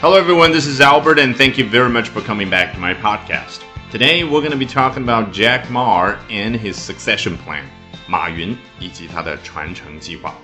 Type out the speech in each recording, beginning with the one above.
Hello, everyone. This is Albert, and thank you very much for coming back to my podcast. Today, we're going to be talking about Jack Ma and his succession plan. 马云以及他的传承计划。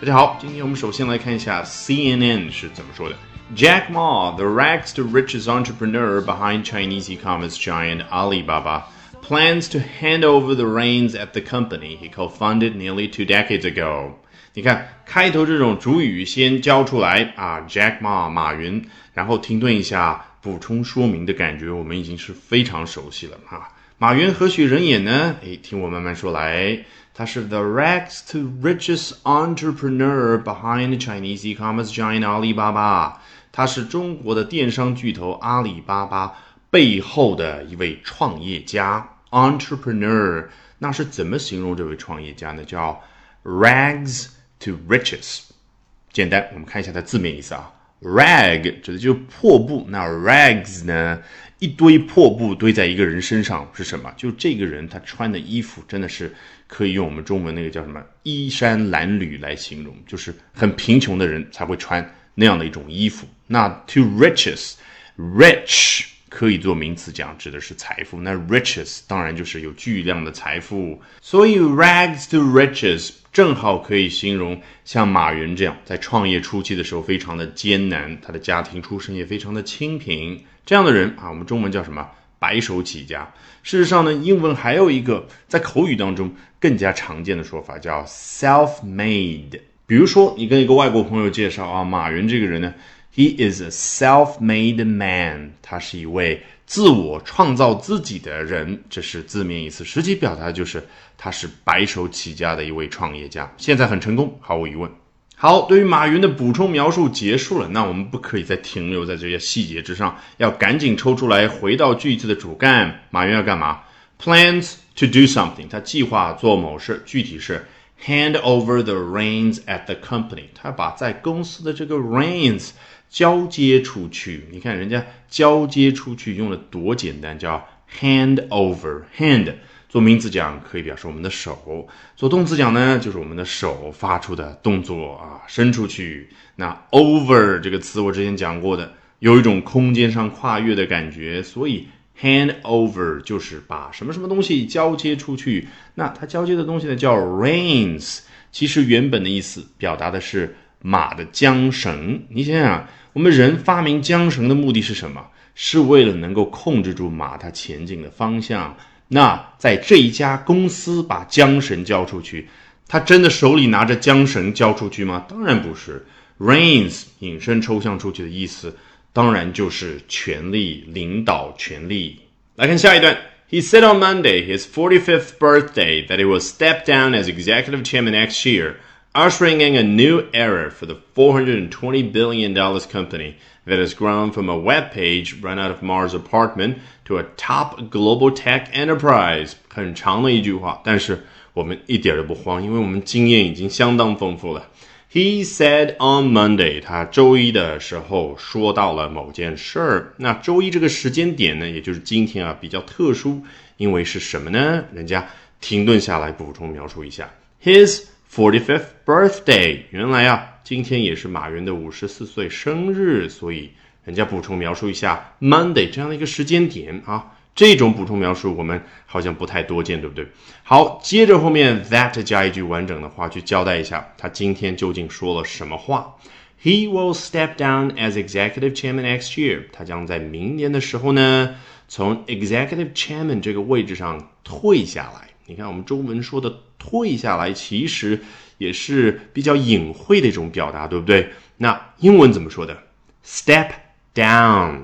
大家好，今天我们首先来看一下 CNN 是怎么说的。Jack Ma, the rags to riches entrepreneur behind Chinese e-commerce giant Alibaba, plans to hand over the reins at the company he co-founded nearly two decades ago. 你看开头这种主语先交出来啊，Jack Ma 马云，然后停顿一下，补充说明的感觉，我们已经是非常熟悉了哈。马云何许人也呢？哎，听我慢慢说来，他是 the rags to richest entrepreneur behind Chinese e-commerce giant Alibaba，他是中国的电商巨头阿里巴巴背后的一位创业家 entrepreneur。那是怎么形容这位创业家呢？叫 rags。To riches，简单，我们看一下它字面意思啊。rag 指的就是破布，那 rags 呢，一堆破布堆在一个人身上是什么？就这个人他穿的衣服真的是可以用我们中文那个叫什么衣衫褴褛来形容，就是很贫穷的人才会穿那样的一种衣服。那 to riches，rich 可以做名词讲，指的是财富。那 riches 当然就是有巨量的财富，所以 rags to riches。正好可以形容像马云这样，在创业初期的时候非常的艰难，他的家庭出身也非常的清贫，这样的人啊，我们中文叫什么？白手起家。事实上呢，英文还有一个在口语当中更加常见的说法叫 self-made。比如说，你跟一个外国朋友介绍啊，马云这个人呢，he is a self-made man，他是一位。自我创造自己的人，这是字面意思，实际表达就是他是白手起家的一位创业家，现在很成功，毫无疑问。好，对于马云的补充描述结束了，那我们不可以再停留在这些细节之上，要赶紧抽出来，回到句子的主干。马云要干嘛？Plans to do something，他计划做某事，具体是 hand over the reins at the company，他把在公司的这个 reins。交接出去，你看人家交接出去用的多简单，叫 hand over。hand 做名词讲可以表示我们的手，做动词讲呢就是我们的手发出的动作啊，伸出去。那 over 这个词我之前讲过的，有一种空间上跨越的感觉，所以 hand over 就是把什么什么东西交接出去。那它交接的东西呢叫 reins，其实原本的意思表达的是马的缰绳。你想想。我们人发明缰绳的目的是什么？是为了能够控制住马它前进的方向。那在这一家公司把缰绳交出去，他真的手里拿着缰绳交出去吗？当然不是。Reins 引申抽象出去的意思，当然就是权力、领导权力。来看下一段。He said on Monday, his 45th birthday, that he will step down as executive chairman next year. ushering in a new era for the $420 billion company that has grown from a web page run out of Mars apartment to a top global tech enterprise。很长的一句话，但是我们一点都不慌，因为我们经验已经相当丰富了。He said on Monday，他周一的时候说到了某件事儿。那周一这个时间点呢，也就是今天啊，比较特殊，因为是什么呢？人家停顿下来补充描述一下，His Forty-fifth birthday，原来啊，今天也是马云的五十四岁生日，所以人家补充描述一下 Monday 这样的一个时间点啊。这种补充描述我们好像不太多见，对不对？好，接着后面 that 加一句完整的话去交代一下，他今天究竟说了什么话？He will step down as executive chairman next year。他将在明年的时候呢，从 executive chairman 这个位置上退下来。你看，我们中文说的“退下来”，其实也是比较隐晦的一种表达，对不对？那英文怎么说的？“Step down”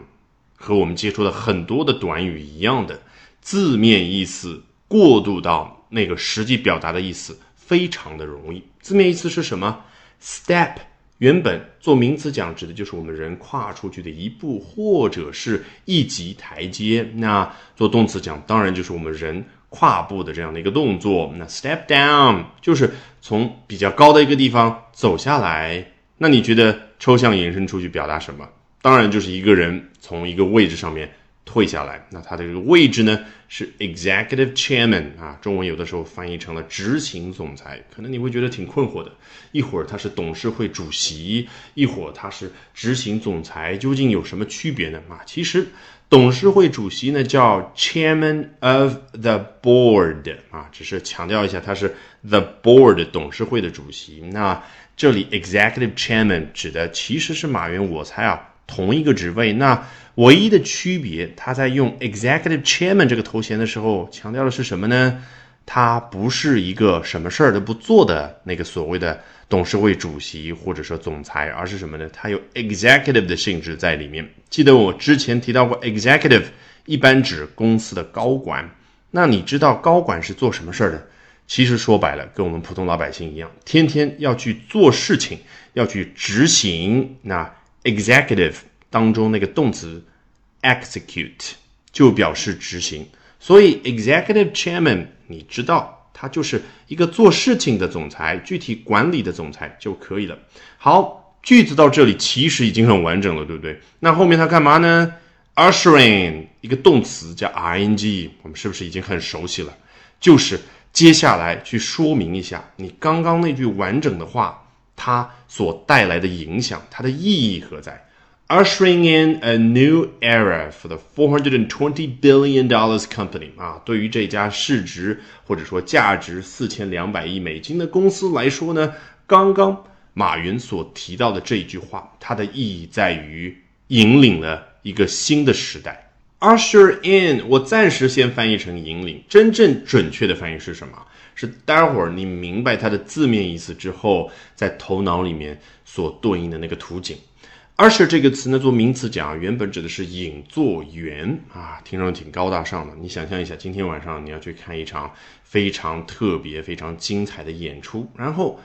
和我们接触的很多的短语一样的字面意思，过渡到那个实际表达的意思，非常的容易。字面意思是什么？“Step” 原本做名词讲，指的就是我们人跨出去的一步，或者是一级台阶。那做动词讲，当然就是我们人。跨步的这样的一个动作，那 step down 就是从比较高的一个地方走下来。那你觉得抽象延伸出去表达什么？当然就是一个人从一个位置上面退下来。那他的这个位置呢是 executive chairman 啊，中文有的时候翻译成了执行总裁，可能你会觉得挺困惑的。一会儿他是董事会主席，一会儿他是执行总裁，究竟有什么区别呢？啊，其实董事会主席呢叫 chairman of the board 啊，只是强调一下他是 the board 董事会的主席。那这里 executive chairman 指的其实是马云，我猜啊。同一个职位，那唯一的区别，他在用 executive chairman 这个头衔的时候，强调的是什么呢？他不是一个什么事儿都不做的那个所谓的董事会主席或者说总裁，而是什么呢？他有 executive 的性质在里面。记得我之前提到过，executive 一般指公司的高管。那你知道高管是做什么事儿的？其实说白了，跟我们普通老百姓一样，天天要去做事情，要去执行。那 executive 当中那个动词 execute 就表示执行，所以 executive chairman 你知道他就是一个做事情的总裁，具体管理的总裁就可以了。好，句子到这里其实已经很完整了，对不对？那后面他干嘛呢？ushering 一个动词叫 ing，我们是不是已经很熟悉了？就是接下来去说明一下你刚刚那句完整的话。它所带来的影响，它的意义何在？Ushering in a new era for the 420 billion dollars company 啊，对于这家市值或者说价值四千两百亿美金的公司来说呢，刚刚马云所提到的这一句话，它的意义在于引领了一个新的时代。Usher in，我暂时先翻译成引领，真正准确的翻译是什么？是待会儿你明白它的字面意思之后，在头脑里面所对应的那个图景。usher 这个词呢，做名词讲，原本指的是引座员啊，听上去挺高大上的。你想象一下，今天晚上你要去看一场非常特别、非常精彩的演出，然后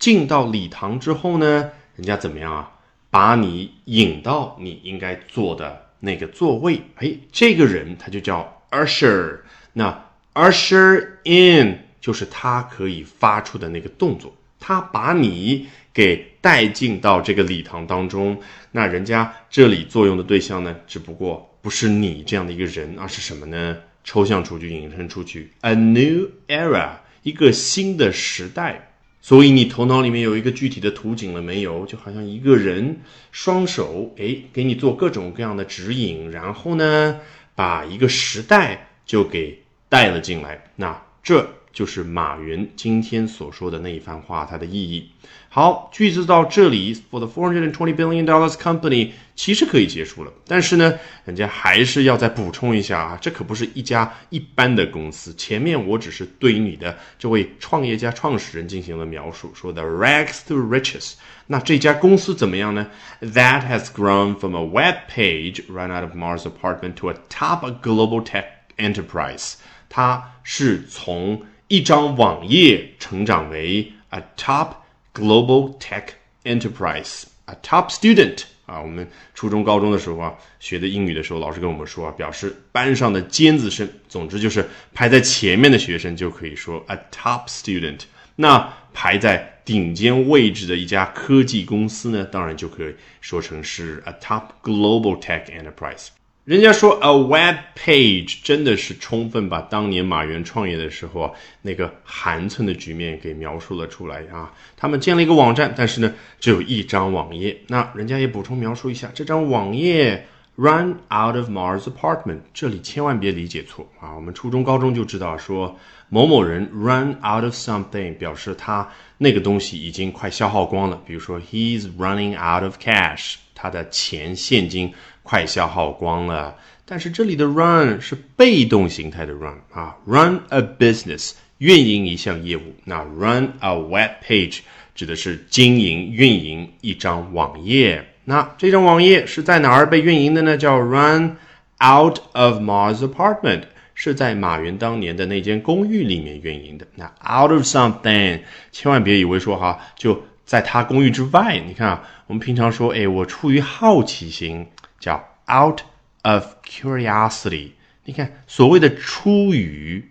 进到礼堂之后呢，人家怎么样啊？把你引到你应该坐的那个座位。哎，这个人他就叫 usher。那 usher in。就是他可以发出的那个动作，他把你给带进到这个礼堂当中。那人家这里作用的对象呢，只不过不是你这样的一个人，而是什么呢？抽象出去，引申出去，a new era，一个新的时代。所以你头脑里面有一个具体的图景了没有？就好像一个人双手哎，给你做各种各样的指引，然后呢，把一个时代就给带了进来。那这。就是马云今天所说的那一番话，它的意义。好，句子到这里，for the four hundred and twenty billion dollars company，其实可以结束了。但是呢，人家还是要再补充一下啊，这可不是一家一般的公司。前面我只是对于你的这位创业家创始人进行了描述，说的 rags to riches。那这家公司怎么样呢？That has grown from a web page run out of Mars apartment to a top global tech enterprise。它是从一张网页成长为 a top global tech enterprise，a top student 啊，我们初中高中的时候啊，学的英语的时候，老师跟我们说啊，表示班上的尖子生，总之就是排在前面的学生就可以说 a top student。那排在顶尖位置的一家科技公司呢，当然就可以说成是 a top global tech enterprise。人家说 a web page 真的是充分把当年马云创业的时候啊那个寒碜的局面给描述了出来啊。他们建了一个网站，但是呢只有一张网页。那人家也补充描述一下，这张网页 run out of Mars apartment，这里千万别理解错啊。我们初中高中就知道说某某人 run out of something，表示他那个东西已经快消耗光了。比如说 he's running out of cash，他的钱现金。快消耗光了，但是这里的 run 是被动形态的 run 啊，run a business 运营一项业务，那 run a web page 指的是经营运营一张网页，那这张网页是在哪儿被运营的呢？叫 run out of Ma's apartment，是在马云当年的那间公寓里面运营的。那 out of something，千万别以为说哈就在他公寓之外，你看啊，我们平常说，哎，我出于好奇心。叫 out of curiosity，你看所谓的出于，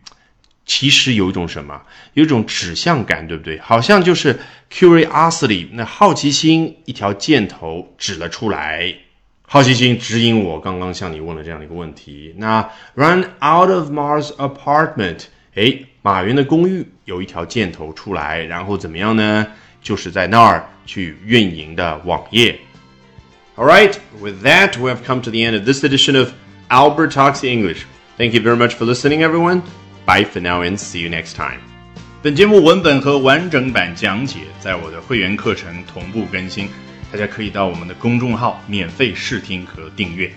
其实有一种什么，有一种指向感，对不对？好像就是 curiosity，那好奇心一条箭头指了出来。好奇心指引我刚刚向你问了这样的一个问题。那 run out of Mars apartment，哎，马云的公寓有一条箭头出来，然后怎么样呢？就是在那儿去运营的网页。All right, with that, we have come to the end of this edition of Albert Talks English. Thank you very much for listening, everyone. Bye for now and see you next time. 本节目文本和完整版讲解在我的会员课程同步更新， 大家可以到我们的公众号免费试听和订阅。